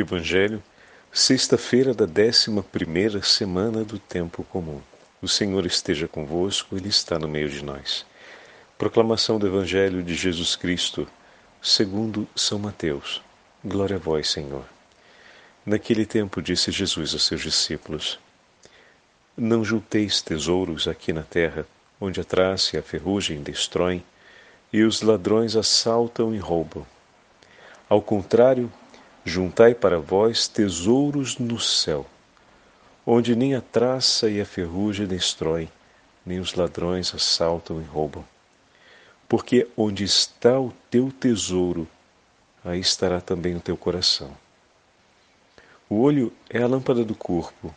Evangelho, sexta-feira da décima primeira semana do tempo comum. O Senhor esteja convosco, Ele está no meio de nós. Proclamação do Evangelho de Jesus Cristo, segundo São Mateus. Glória a vós, Senhor. Naquele tempo disse Jesus a seus discípulos: Não julteis tesouros aqui na terra, onde a traça e a ferrugem destroem, e os ladrões assaltam e roubam. Ao contrário, Juntai para vós tesouros no céu, onde nem a traça e a ferrugem destroem, nem os ladrões assaltam e roubam. Porque onde está o teu tesouro, aí estará também o teu coração. O olho é a lâmpada do corpo.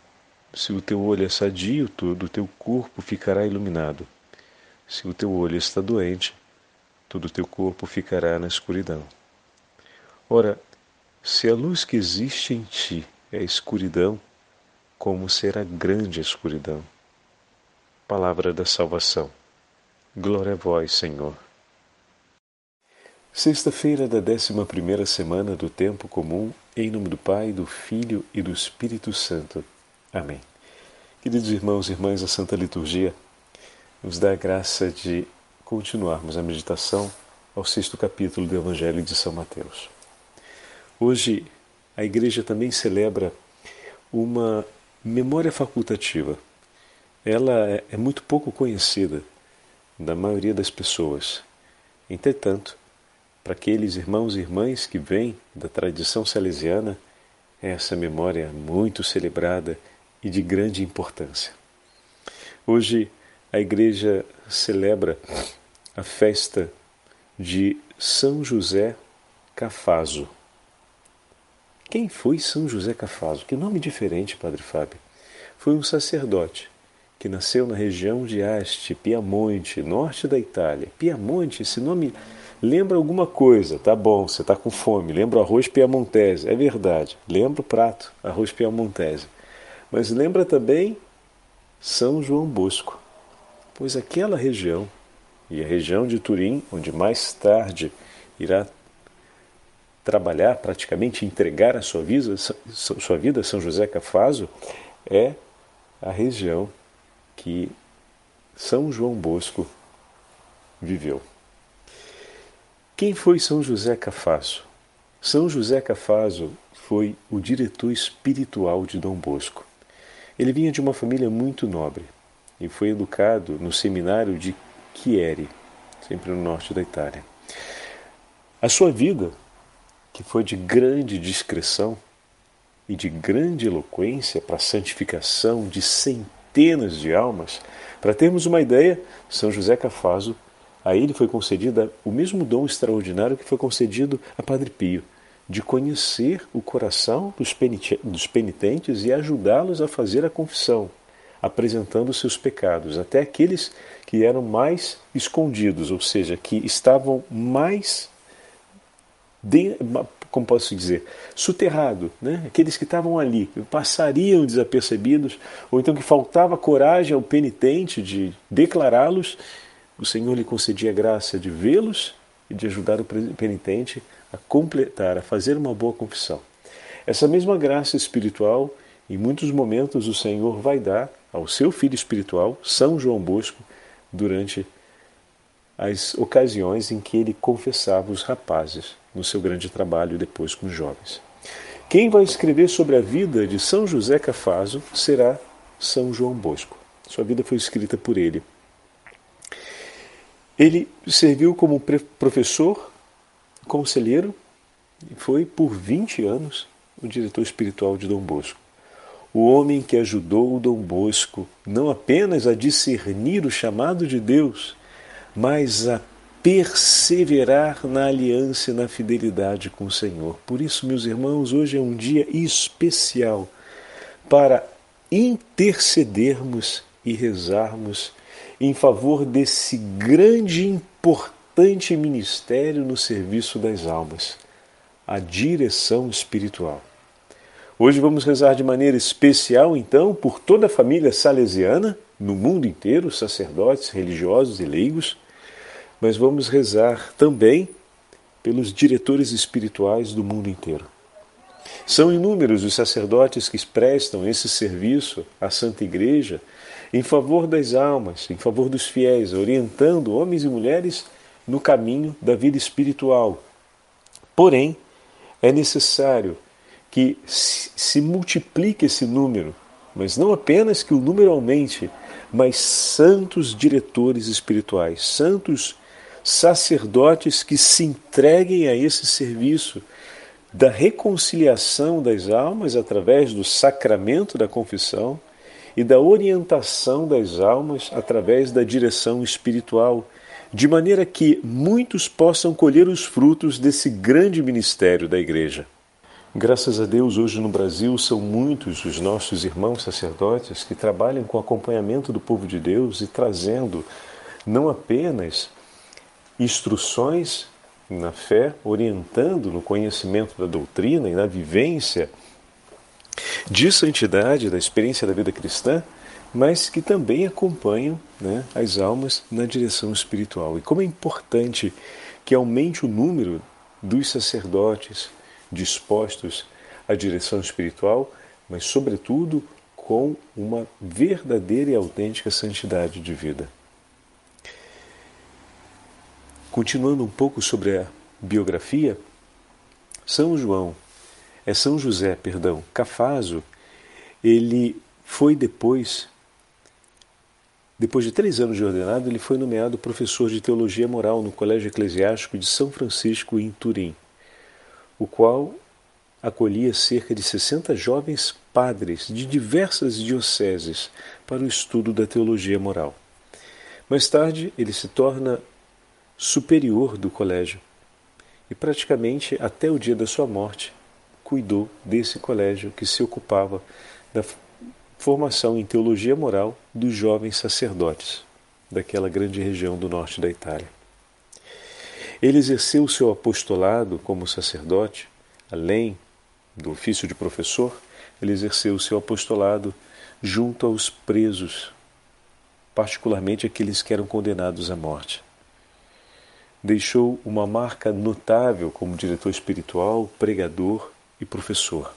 Se o teu olho é sadio, todo o teu corpo ficará iluminado. Se o teu olho está doente, todo o teu corpo ficará na escuridão. Ora, se a luz que existe em ti é escuridão, como será grande a escuridão? Palavra da salvação. Glória a vós, Senhor. Sexta-feira da décima primeira semana do tempo comum, em nome do Pai, do Filho e do Espírito Santo. Amém. Queridos irmãos e irmãs, a Santa Liturgia nos dá a graça de continuarmos a meditação ao sexto capítulo do Evangelho de São Mateus. Hoje a igreja também celebra uma memória facultativa. Ela é, é muito pouco conhecida da maioria das pessoas. Entretanto, para aqueles irmãos e irmãs que vêm da tradição salesiana, essa memória é muito celebrada e de grande importância. Hoje a igreja celebra a festa de São José Cafaso. Quem foi São José Cafaso? Que nome diferente, Padre Fábio. Foi um sacerdote que nasceu na região de Asti, Piamonte, norte da Itália. Piamonte, esse nome lembra alguma coisa, tá bom, você está com fome, lembra arroz piamontese, é verdade, lembra o prato, arroz piamontese. Mas lembra também São João Bosco, pois aquela região, e a região de Turim, onde mais tarde irá trabalhar, praticamente entregar a sua vida, sua vida São José Cafaso, é a região que São João Bosco viveu. Quem foi São José Cafaso? São José Cafaso foi o diretor espiritual de Dom Bosco. Ele vinha de uma família muito nobre e foi educado no seminário de Chieri, sempre no norte da Itália. A sua vida que foi de grande discrição e de grande eloquência para a santificação de centenas de almas, para termos uma ideia, São José Cafaso, a ele foi concedido o mesmo dom extraordinário que foi concedido a Padre Pio, de conhecer o coração dos penitentes e ajudá-los a fazer a confissão, apresentando seus pecados, até aqueles que eram mais escondidos, ou seja, que estavam mais de, como posso dizer, soterrado, né? aqueles que estavam ali, passariam desapercebidos, ou então que faltava coragem ao penitente de declará-los, o Senhor lhe concedia a graça de vê-los e de ajudar o penitente a completar, a fazer uma boa confissão. Essa mesma graça espiritual, em muitos momentos, o Senhor vai dar ao seu filho espiritual, São João Bosco, durante as ocasiões em que ele confessava os rapazes no seu grande trabalho depois com os jovens. Quem vai escrever sobre a vida de São José Cafaso será São João Bosco. Sua vida foi escrita por ele. Ele serviu como professor, conselheiro e foi por 20 anos o diretor espiritual de Dom Bosco. O homem que ajudou o Dom Bosco não apenas a discernir o chamado de Deus, mas a perseverar na aliança e na fidelidade com o Senhor. Por isso, meus irmãos, hoje é um dia especial para intercedermos e rezarmos em favor desse grande e importante ministério no serviço das almas, a direção espiritual. Hoje vamos rezar de maneira especial, então, por toda a família salesiana, no mundo inteiro, sacerdotes, religiosos e leigos, mas vamos rezar também pelos diretores espirituais do mundo inteiro. São inúmeros os sacerdotes que prestam esse serviço à Santa Igreja em favor das almas, em favor dos fiéis, orientando homens e mulheres no caminho da vida espiritual. Porém, é necessário que se multiplique esse número, mas não apenas que o número aumente, mas santos diretores espirituais, santos sacerdotes que se entreguem a esse serviço da reconciliação das almas através do sacramento da confissão e da orientação das almas através da direção espiritual, de maneira que muitos possam colher os frutos desse grande ministério da Igreja. Graças a Deus, hoje no Brasil são muitos os nossos irmãos sacerdotes que trabalham com acompanhamento do povo de Deus e trazendo não apenas instruções na fé, orientando no conhecimento da doutrina e na vivência de santidade, da experiência da vida cristã, mas que também acompanham né, as almas na direção espiritual. E como é importante que aumente o número dos sacerdotes dispostos à direção espiritual, mas, sobretudo, com uma verdadeira e autêntica santidade de vida. Continuando um pouco sobre a biografia, São João, é São José, perdão, Cafaso, ele foi depois, depois de três anos de ordenado, ele foi nomeado professor de teologia moral no Colégio Eclesiástico de São Francisco em Turim, o qual acolhia cerca de 60 jovens padres de diversas dioceses para o estudo da teologia moral. Mais tarde, ele se torna superior do colégio e praticamente até o dia da sua morte cuidou desse colégio que se ocupava da formação em teologia moral dos jovens sacerdotes daquela grande região do norte da Itália. Ele exerceu seu apostolado como sacerdote, além do ofício de professor, ele exerceu seu apostolado junto aos presos, particularmente aqueles que eram condenados à morte deixou uma marca notável como diretor espiritual, pregador e professor.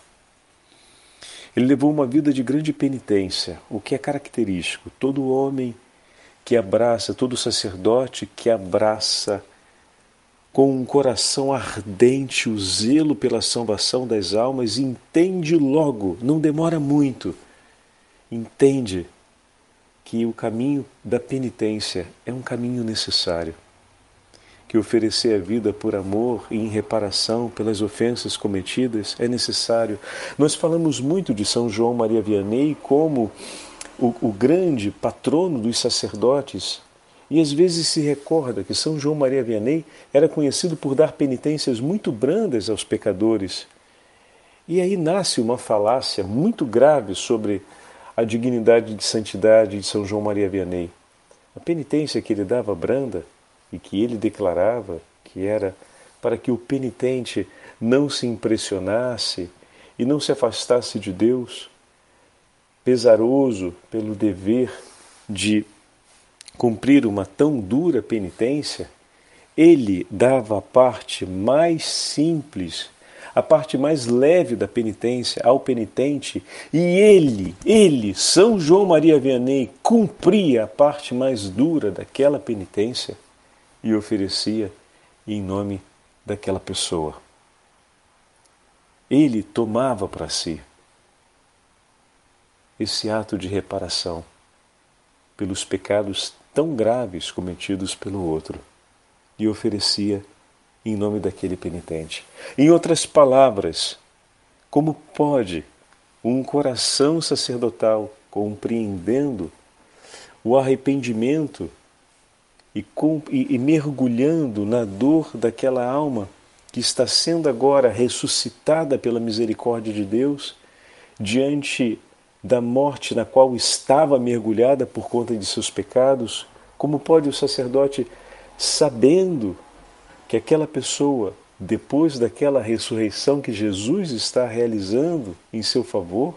Ele levou uma vida de grande penitência, o que é característico. Todo homem que abraça, todo sacerdote que abraça com um coração ardente o zelo pela salvação das almas, entende logo, não demora muito, entende que o caminho da penitência é um caminho necessário que oferecer a vida por amor e em reparação pelas ofensas cometidas é necessário. Nós falamos muito de São João Maria Vianney como o, o grande patrono dos sacerdotes e às vezes se recorda que São João Maria Vianney era conhecido por dar penitências muito brandas aos pecadores. E aí nasce uma falácia muito grave sobre a dignidade de santidade de São João Maria Vianney. A penitência que ele dava branda e que ele declarava que era para que o penitente não se impressionasse e não se afastasse de Deus, pesaroso pelo dever de cumprir uma tão dura penitência, ele dava a parte mais simples, a parte mais leve da penitência ao penitente, e ele, ele, São João Maria Vianney, cumpria a parte mais dura daquela penitência e oferecia em nome daquela pessoa. Ele tomava para si esse ato de reparação pelos pecados tão graves cometidos pelo outro e oferecia em nome daquele penitente. Em outras palavras, como pode um coração sacerdotal compreendendo o arrependimento e, com, e, e mergulhando na dor daquela alma que está sendo agora ressuscitada pela misericórdia de Deus, diante da morte na qual estava mergulhada por conta de seus pecados, como pode o sacerdote, sabendo que aquela pessoa, depois daquela ressurreição que Jesus está realizando em seu favor,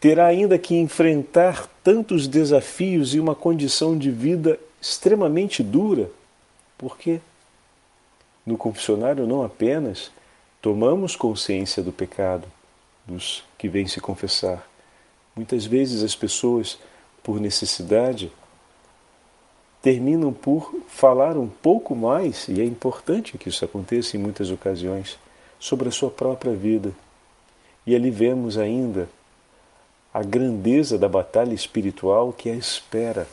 terá ainda que enfrentar tantos desafios e uma condição de vida extremamente dura, porque no confessionário não apenas tomamos consciência do pecado dos que vêm se confessar. Muitas vezes as pessoas, por necessidade, terminam por falar um pouco mais, e é importante que isso aconteça em muitas ocasiões, sobre a sua própria vida. E ali vemos ainda a grandeza da batalha espiritual que a espera,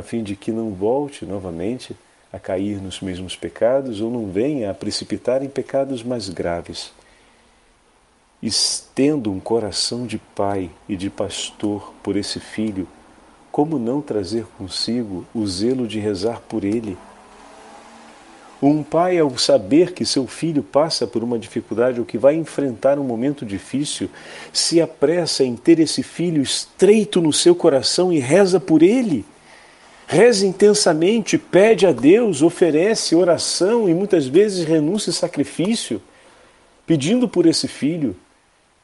a fim de que não volte novamente a cair nos mesmos pecados ou não venha a precipitar em pecados mais graves. Estendo um coração de pai e de pastor por esse filho, como não trazer consigo o zelo de rezar por ele? Um pai, ao saber que seu filho passa por uma dificuldade ou que vai enfrentar um momento difícil, se apressa em ter esse filho estreito no seu coração e reza por ele Reza intensamente, pede a Deus, oferece oração e muitas vezes renuncia sacrifício, pedindo por esse filho,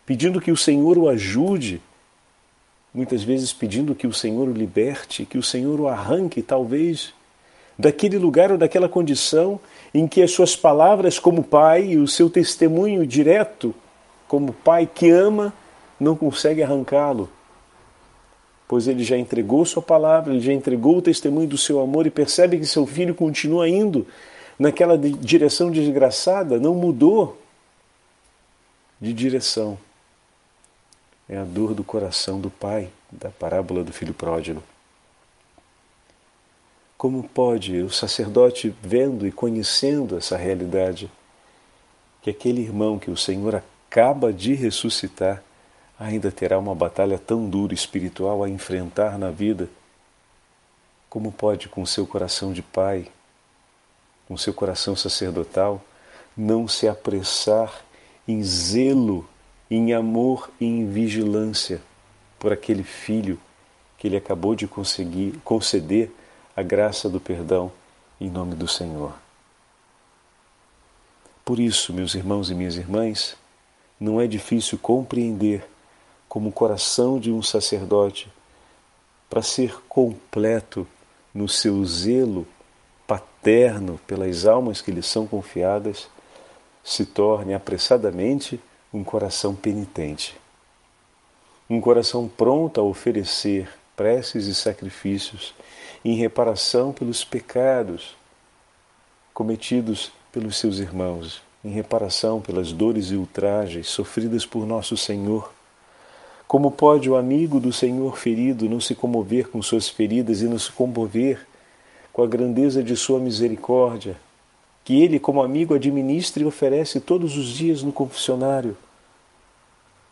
pedindo que o Senhor o ajude, muitas vezes pedindo que o Senhor o liberte, que o Senhor o arranque, talvez, daquele lugar ou daquela condição em que as suas palavras como pai e o seu testemunho direto como pai que ama não consegue arrancá-lo pois ele já entregou sua palavra, ele já entregou o testemunho do seu amor e percebe que seu filho continua indo naquela direção desgraçada, não mudou de direção. É a dor do coração do pai, da parábola do filho pródigo. Como pode o sacerdote, vendo e conhecendo essa realidade, que aquele irmão que o Senhor acaba de ressuscitar ainda terá uma batalha tão dura espiritual a enfrentar na vida, como pode, com seu coração de pai, com seu coração sacerdotal, não se apressar em zelo, em amor e em vigilância por aquele filho que ele acabou de conseguir conceder a graça do perdão em nome do Senhor. Por isso, meus irmãos e minhas irmãs, não é difícil compreender como o coração de um sacerdote, para ser completo no seu zelo paterno pelas almas que lhe são confiadas, se torne apressadamente um coração penitente. Um coração pronto a oferecer preces e sacrifícios em reparação pelos pecados cometidos pelos seus irmãos, em reparação pelas dores e ultrajes sofridas por nosso Senhor como pode o amigo do Senhor ferido não se comover com suas feridas e não se comover com a grandeza de sua misericórdia, que ele, como amigo, administra e oferece todos os dias no confessionário?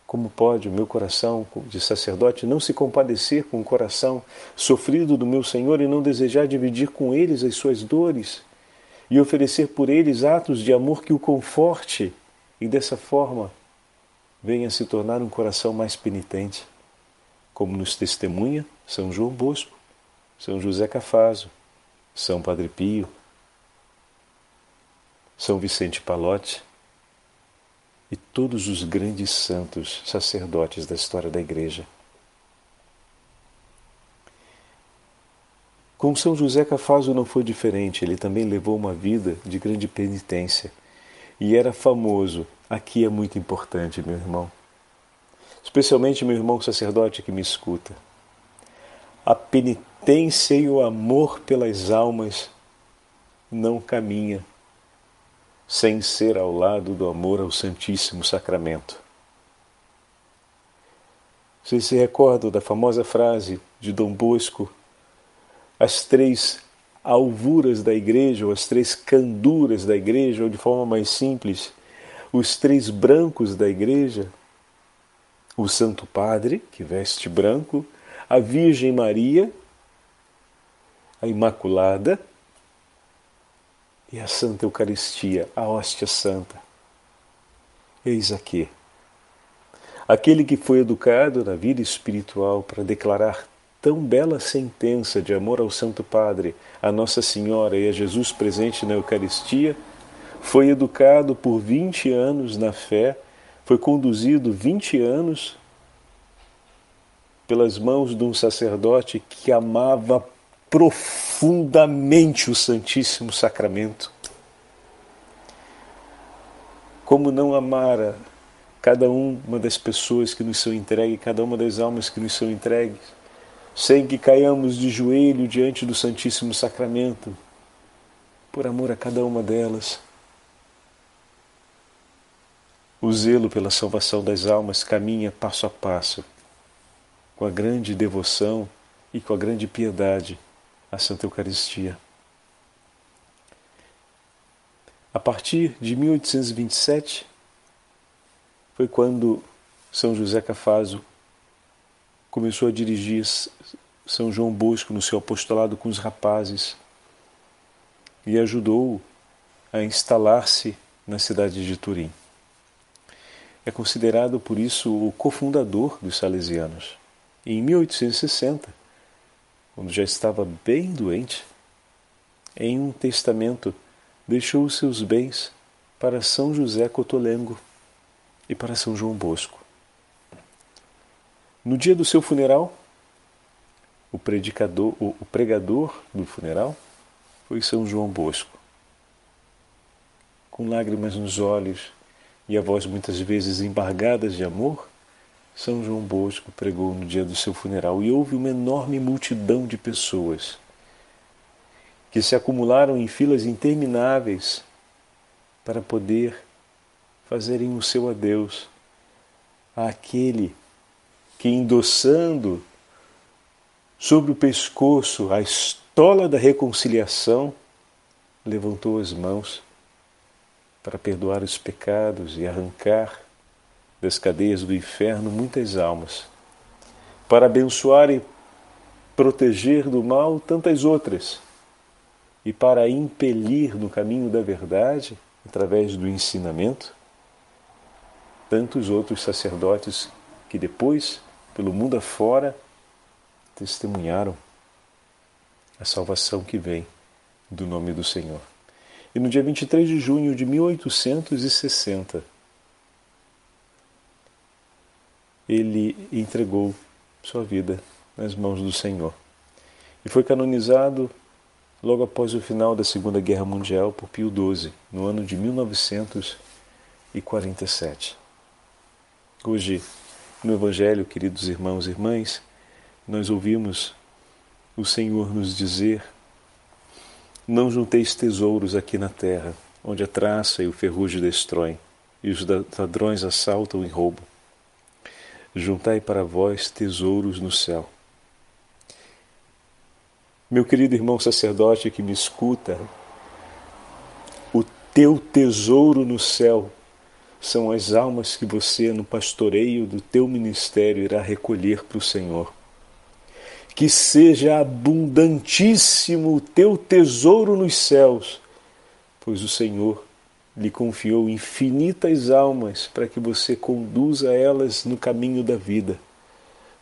Como pode o meu coração de sacerdote não se compadecer com o coração sofrido do meu Senhor e não desejar dividir com eles as suas dores e oferecer por eles atos de amor que o conforte e dessa forma venha se tornar um coração mais penitente, como nos testemunha São João Bosco, São José Cafaso, São Padre Pio, São Vicente Palotti e todos os grandes santos sacerdotes da história da Igreja. Com São José Cafaso não foi diferente, ele também levou uma vida de grande penitência e era famoso aqui é muito importante, meu irmão. Especialmente meu irmão sacerdote que me escuta. A penitência e o amor pelas almas não caminha sem ser ao lado do amor ao Santíssimo Sacramento. Vocês se recordam da famosa frase de Dom Bosco: as três alvuras da igreja, ou as três canduras da igreja, ou de forma mais simples, os três brancos da igreja, o Santo Padre, que veste branco, a Virgem Maria, a Imaculada e a Santa Eucaristia, a hóstia santa. Eis aqui. Aquele que foi educado na vida espiritual para declarar tão bela sentença de amor ao Santo Padre, a Nossa Senhora e a Jesus presente na Eucaristia, foi educado por 20 anos na fé, foi conduzido 20 anos pelas mãos de um sacerdote que amava profundamente o Santíssimo Sacramento. Como não amar a cada uma das pessoas que nos são entregues, cada uma das almas que nos são entregues, sem que caiamos de joelho diante do Santíssimo Sacramento, por amor a cada uma delas. O zelo pela salvação das almas caminha passo a passo, com a grande devoção e com a grande piedade à Santa Eucaristia. A partir de 1827, foi quando São José Cafaso começou a dirigir São João Bosco no seu apostolado com os rapazes e ajudou a instalar-se na cidade de Turim. É considerado por isso o cofundador dos salesianos. E em 1860, quando já estava bem doente, em um testamento deixou os seus bens para São José Cotolengo e para São João Bosco. No dia do seu funeral, o, predicador, o, o pregador do funeral foi São João Bosco. Com lágrimas nos olhos e a voz muitas vezes embargadas de amor, São João Bosco pregou no dia do seu funeral e houve uma enorme multidão de pessoas que se acumularam em filas intermináveis para poder fazerem o seu adeus àquele que, endossando sobre o pescoço a estola da reconciliação, levantou as mãos para perdoar os pecados e arrancar das cadeias do inferno muitas almas, para abençoar e proteger do mal tantas outras, e para impelir no caminho da verdade, através do ensinamento, tantos outros sacerdotes que depois, pelo mundo afora, testemunharam a salvação que vem do nome do Senhor. E no dia 23 de junho de 1860, ele entregou sua vida nas mãos do Senhor. E foi canonizado logo após o final da Segunda Guerra Mundial por Pio XII, no ano de 1947. Hoje, no Evangelho, queridos irmãos e irmãs, nós ouvimos o Senhor nos dizer: Não junteis tesouros aqui na terra, onde a traça e o ferrugem destroem, e os ladrões assaltam e roubam. Juntai para vós tesouros no céu. Meu querido irmão sacerdote que me escuta, o teu tesouro no céu são as almas que você, no pastoreio do teu ministério, irá recolher para o Senhor. Que seja abundantíssimo o teu tesouro nos céus, pois o Senhor lhe confiou infinitas almas para que você conduza elas no caminho da vida,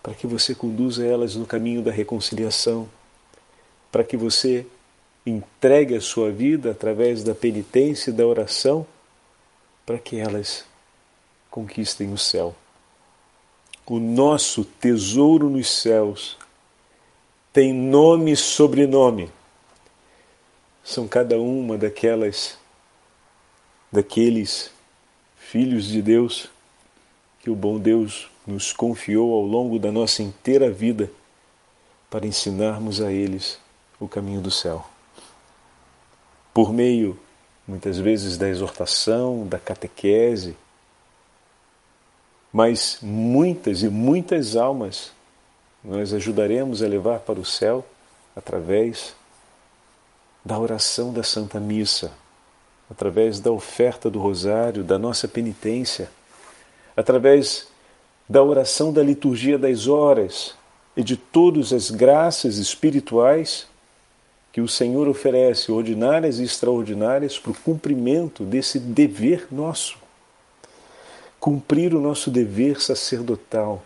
para que você conduza elas no caminho da reconciliação, para que você entregue a sua vida através da penitência e da oração para que elas conquistem o céu. O nosso tesouro nos céus tem nome e sobrenome. São cada uma daquelas daqueles filhos de Deus que o bom Deus nos confiou ao longo da nossa inteira vida para ensinarmos a eles o caminho do céu. Por meio muitas vezes da exortação, da catequese, mas muitas e muitas almas nós ajudaremos a levar para o céu através da oração da Santa Missa, através da oferta do rosário, da nossa penitência, através da oração da liturgia das horas e de todas as graças espirituais que o Senhor oferece, ordinárias e extraordinárias, para o cumprimento desse dever nosso. Cumprir o nosso dever sacerdotal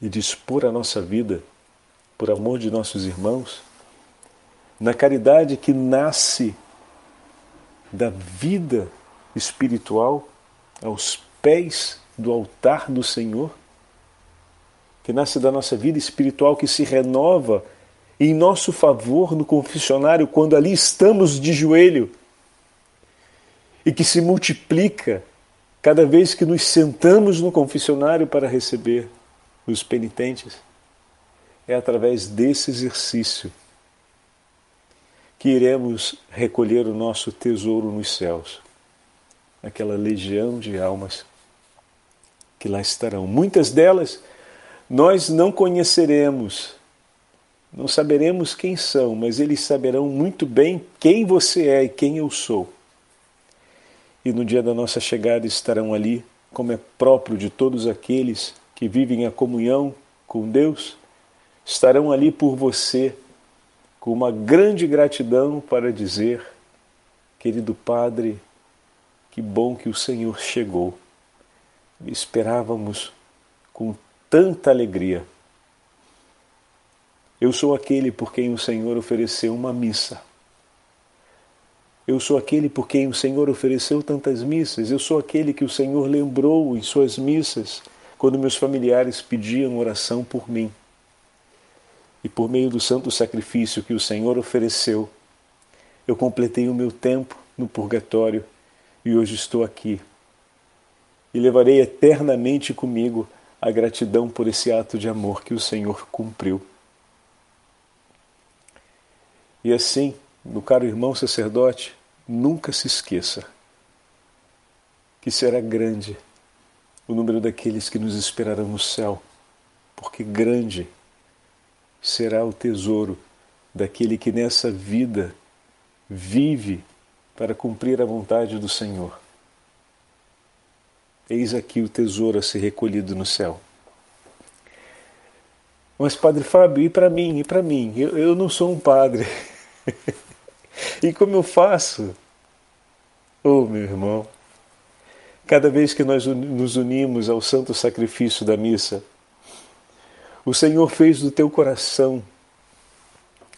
e dispor a nossa vida por amor de nossos irmãos, na caridade que nasce da vida espiritual aos pés do altar do Senhor, que nasce da nossa vida espiritual que se renova em nosso favor no confessionário quando ali estamos de joelho e que se multiplica cada vez que nos sentamos no confessionário para receber os penitentes. É através desse exercício que iremos recolher o nosso tesouro nos céus, aquela legião de almas que lá estarão. Muitas delas nós não conheceremos, não saberemos quem são, mas eles saberão muito bem quem você é e quem eu sou. E no dia da nossa chegada estarão ali, como é próprio de todos aqueles que vivem a comunhão com Deus, estarão ali por você, com uma grande gratidão para dizer: querido Padre, que bom que o Senhor chegou. Esperávamos com tanta alegria. Eu sou aquele por quem o Senhor ofereceu uma missa. Eu sou aquele por quem o Senhor ofereceu tantas missas. Eu sou aquele que o Senhor lembrou em suas missas quando meus familiares pediam oração por mim. E por meio do santo sacrifício que o Senhor ofereceu, eu completei o meu tempo no purgatório e hoje estou aqui. E levarei eternamente comigo a gratidão por esse ato de amor que o Senhor cumpriu. E assim, meu caro irmão sacerdote, nunca se esqueça que será grande o número daqueles que nos esperarão no céu, porque grande será o tesouro daquele que nessa vida vive para cumprir a vontade do Senhor. Eis aqui o tesouro a ser recolhido no céu. Mas, Padre Fábio, e para mim? E para mim? Eu, eu não sou um padre. e como eu faço? Oh, meu irmão, cada vez que nós nos unimos ao santo sacrifício da missa, o Senhor fez do teu coração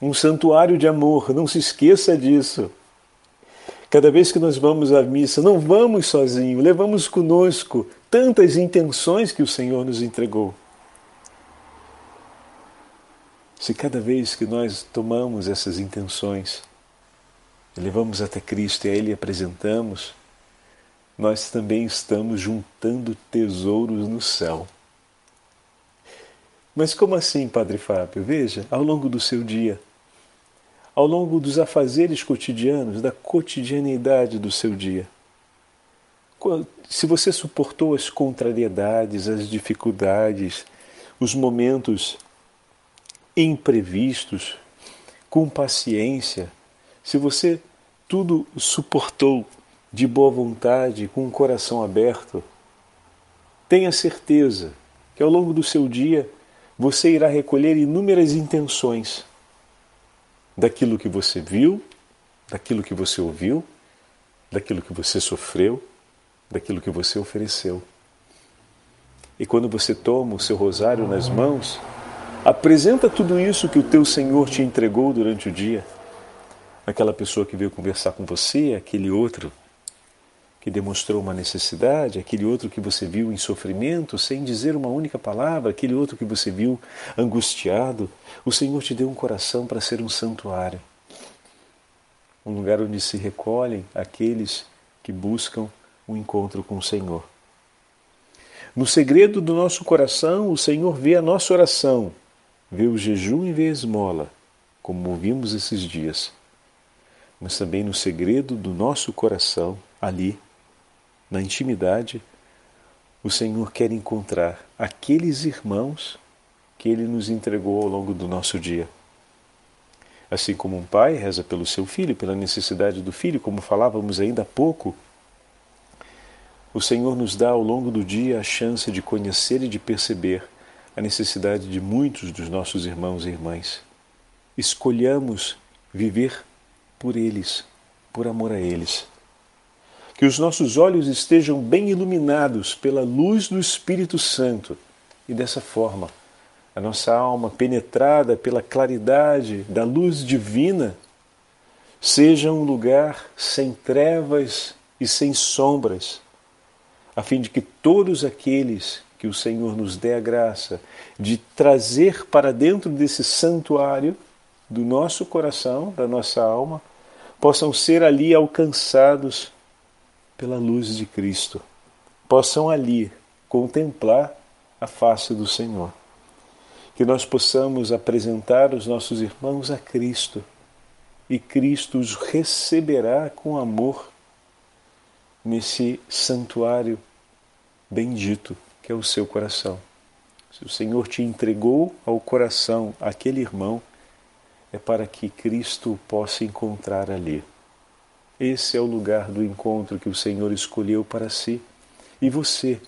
um santuário de amor, não se esqueça disso. Cada vez que nós vamos à missa, não vamos sozinhos, levamos conosco tantas intenções que o Senhor nos entregou. Se cada vez que nós tomamos essas intenções, levamos até Cristo e a Ele apresentamos, nós também estamos juntando tesouros no céu. Mas como assim, Padre Fábio? Veja, ao longo do seu dia, ao longo dos afazeres cotidianos, da cotidianidade do seu dia. Se você suportou as contrariedades, as dificuldades, os momentos imprevistos, com paciência, se você tudo suportou de boa vontade, com o coração aberto, tenha certeza que ao longo do seu dia você irá recolher inúmeras intenções daquilo que você viu, daquilo que você ouviu, daquilo que você sofreu, daquilo que você ofereceu. E quando você toma o seu rosário nas mãos, apresenta tudo isso que o teu Senhor te entregou durante o dia. Aquela pessoa que veio conversar com você, aquele outro que demonstrou uma necessidade, aquele outro que você viu em sofrimento sem dizer uma única palavra, aquele outro que você viu angustiado, o Senhor te deu um coração para ser um santuário. Um lugar onde se recolhem aqueles que buscam um encontro com o Senhor. No segredo do nosso coração, o Senhor vê a nossa oração, vê o jejum e vê a esmola, como ouvimos esses dias. Mas também no segredo do nosso coração, ali, na intimidade, o Senhor quer encontrar aqueles irmãos que Ele nos entregou ao longo do nosso dia. Assim como um pai reza pelo seu filho, pela necessidade do filho, como falávamos ainda há pouco, o Senhor nos dá ao longo do dia a chance de conhecer e de perceber a necessidade de muitos dos nossos irmãos e irmãs. Escolhamos viver por eles, por amor a eles que os nossos olhos estejam bem iluminados pela luz do Espírito Santo. E dessa forma a nossa alma penetrada pela claridade da luz divina seja um lugar sem trevas e sem sombras, a fim de que todos aqueles que o Senhor nos dê a graça de trazer para dentro desse santuário do nosso coração, da nossa alma, possam ser ali alcançados pela luz de Cristo, possam ali contemplar a face do Senhor. Que nós possamos apresentar os nossos irmãos a Cristo e Cristo os receberá com amor nesse santuário bendito que é o seu coração. Se o Senhor te entregou ao coração aquele irmão, é para que Cristo possa encontrar ali. Esse é o lugar do encontro que o Senhor escolheu para si. E você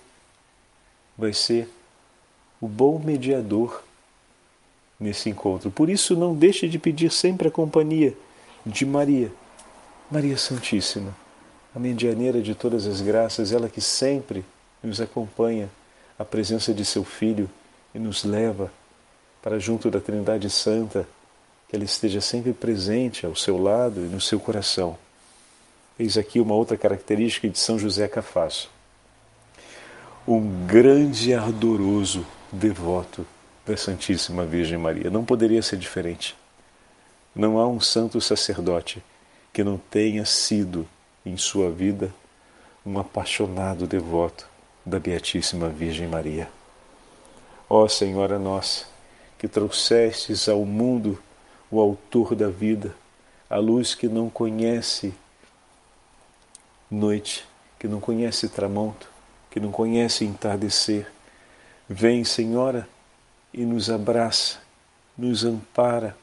vai ser o bom mediador nesse encontro. Por isso, não deixe de pedir sempre a companhia de Maria, Maria Santíssima, a medianeira de todas as graças, ela que sempre nos acompanha à presença de seu Filho e nos leva para junto da Trindade Santa, que ela esteja sempre presente ao seu lado e no seu coração. Eis aqui uma outra característica de São José Cafasso. Um grande e ardoroso devoto da Santíssima Virgem Maria. Não poderia ser diferente. Não há um santo sacerdote que não tenha sido em sua vida um apaixonado devoto da Beatíssima Virgem Maria. Ó Senhora nossa, que trouxestes ao mundo o Autor da vida, a luz que não conhece noite, que não conhece tramonto, que não conhece entardecer. Vem, Senhora, e nos abraça, nos ampara.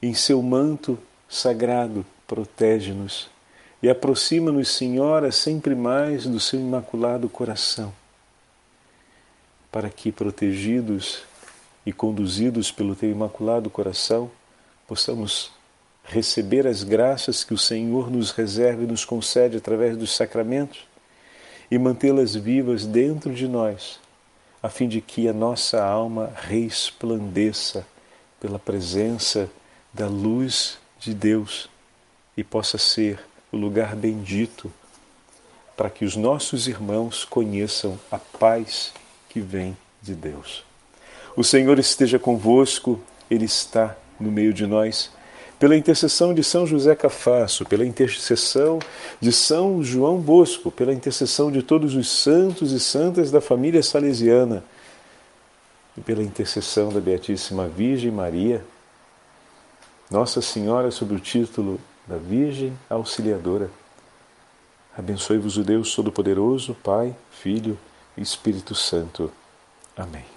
Em seu manto sagrado, protege-nos e aproxima-nos, Senhora, sempre mais do seu imaculado coração, para que, protegidos e conduzidos pelo teu imaculado coração, possamos receber as graças que o Senhor nos reserva e nos concede através dos sacramentos e mantê-las vivas dentro de nós, a fim de que a nossa alma resplandeça pela presença da luz de Deus e possa ser o lugar bendito para que os nossos irmãos conheçam a paz que vem de Deus. O Senhor esteja convosco, Ele está no meio de nós. Pela intercessão de São José Cafasso, pela intercessão de São João Bosco, pela intercessão de todos os santos e santas da família salesiana e pela intercessão da Beatíssima Virgem Maria, Nossa Senhora, sob o título da Virgem Auxiliadora. Abençoe-vos o Deus Todo-Poderoso, Pai, Filho e Espírito Santo. Amém.